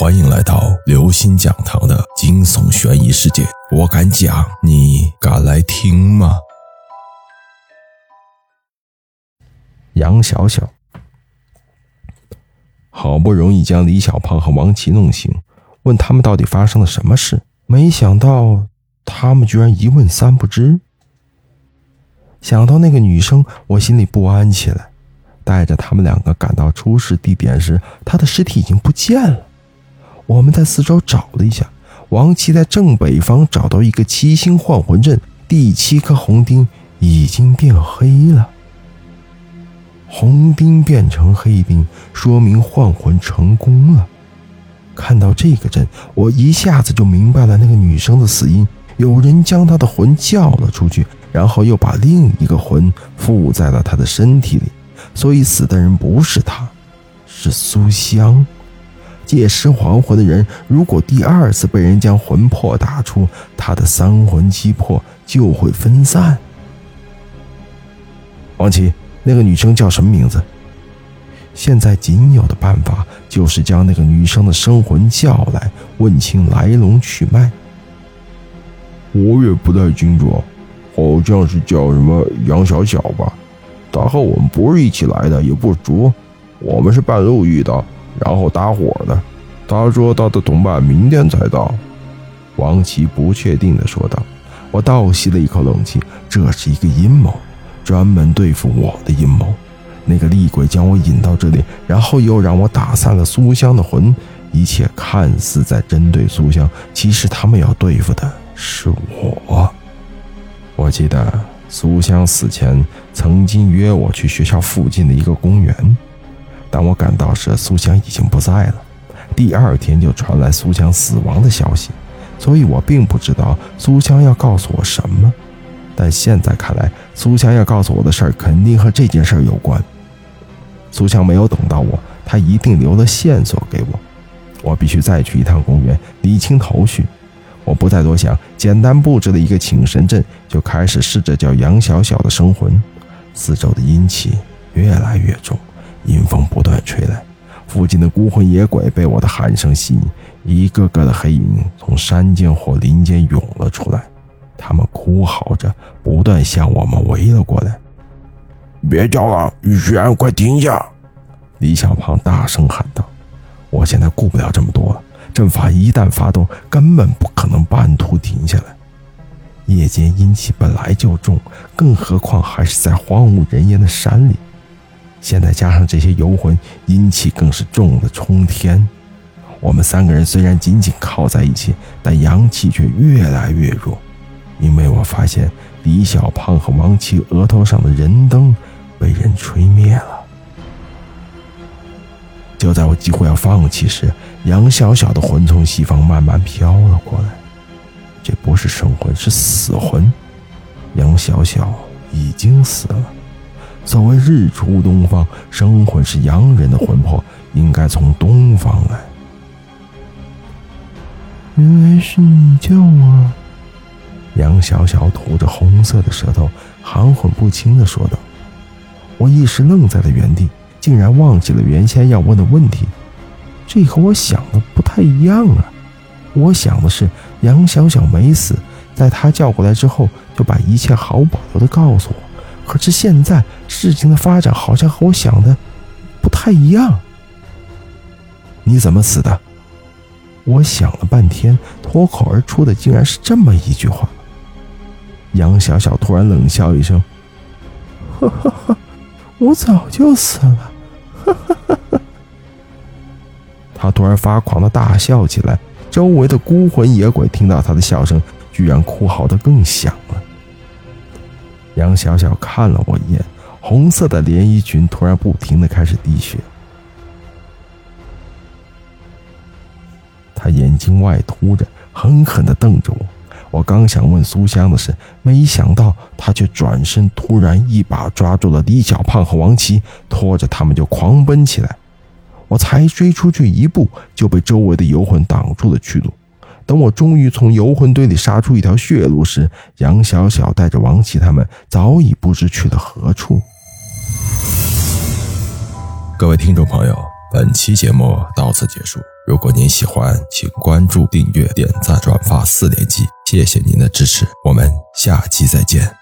欢迎来到刘星讲堂的惊悚悬疑世界。我敢讲，你敢来听吗？杨小小好不容易将李小胖和王琦弄醒，问他们到底发生了什么事，没想到他们居然一问三不知。想到那个女生，我心里不安起来。带着他们两个赶到出事地点时，她的尸体已经不见了。我们在四周找了一下，王琦在正北方找到一个七星换魂阵，第七颗红钉已经变黑了。红钉变成黑钉，说明换魂成功了。看到这个阵，我一下子就明白了那个女生的死因：有人将她的魂叫了出去，然后又把另一个魂附在了她的身体里，所以死的人不是她，是苏香。借尸还魂的人，如果第二次被人将魂魄打出，他的三魂七魄就会分散。王琦，那个女生叫什么名字？现在仅有的办法就是将那个女生的生魂叫来，问清来龙去脉。我也不太清楚，好像是叫什么杨小小吧。她和我们不是一起来的，也不熟。我们是半路遇到。然后搭伙的，他说他的同伴明天才到。王琦不确定地说道。我倒吸了一口冷气，这是一个阴谋，专门对付我的阴谋。那个厉鬼将我引到这里，然后又让我打散了苏香的魂，一切看似在针对苏香，其实他们要对付的是我。我记得苏香死前曾经约我去学校附近的一个公园。当我赶到时，苏香已经不在了。第二天就传来苏香死亡的消息，所以我并不知道苏香要告诉我什么。但现在看来，苏香要告诉我的事儿肯定和这件事有关。苏香没有等到我，她一定留了线索给我。我必须再去一趟公园，理清头绪。我不再多想，简单布置了一个请神阵，就开始试着叫杨小小的生魂。四周的阴气越来越重。阴风不断吹来，附近的孤魂野鬼被我的喊声吸引，一个个的黑影从山间或林间涌了出来，他们哭嚎着，不断向我们围了过来。别叫了，玉轩，快停下！李小胖大声喊道：“我现在顾不了这么多了，阵法一旦发动，根本不可能半途停下来。夜间阴气本来就重，更何况还是在荒无人烟的山里。”现在加上这些游魂，阴气更是重的冲天。我们三个人虽然紧紧靠在一起，但阳气却越来越弱。因为我发现李小胖和王琦额头上的人灯被人吹灭了。就在我几乎要放弃时，杨小小的魂从西方慢慢飘了过来。这不是生魂，是死魂。杨小小已经死了。所谓日出东方，生魂是洋人的魂魄，应该从东方来。原来是你叫我。杨小小吐着红色的舌头，含混不清的说道。我一时愣在了原地，竟然忘记了原先要问的问题。这和我想的不太一样啊！我想的是杨小小没死，在他叫过来之后，就把一切毫无保留的告诉我。可是现在事情的发展好像和我想的不太一样。你怎么死的？我想了半天，脱口而出的竟然是这么一句话。杨小小突然冷笑一声：“哈哈哈，我早就死了。”他突然发狂的大笑起来，周围的孤魂野鬼听到他的笑声，居然哭嚎的更响了。杨小小看了我一眼，红色的连衣裙突然不停的开始滴血。他眼睛外凸着，狠狠的瞪着我。我刚想问苏香的事，没想到他却转身，突然一把抓住了李小胖和王琦，拖着他们就狂奔起来。我才追出去一步，就被周围的游魂挡住了去路。等我终于从游魂堆里杀出一条血路时，杨小小带着王琦他们早已不知去了何处。各位听众朋友，本期节目到此结束。如果您喜欢，请关注、订阅、点赞、转发四连击，谢谢您的支持，我们下期再见。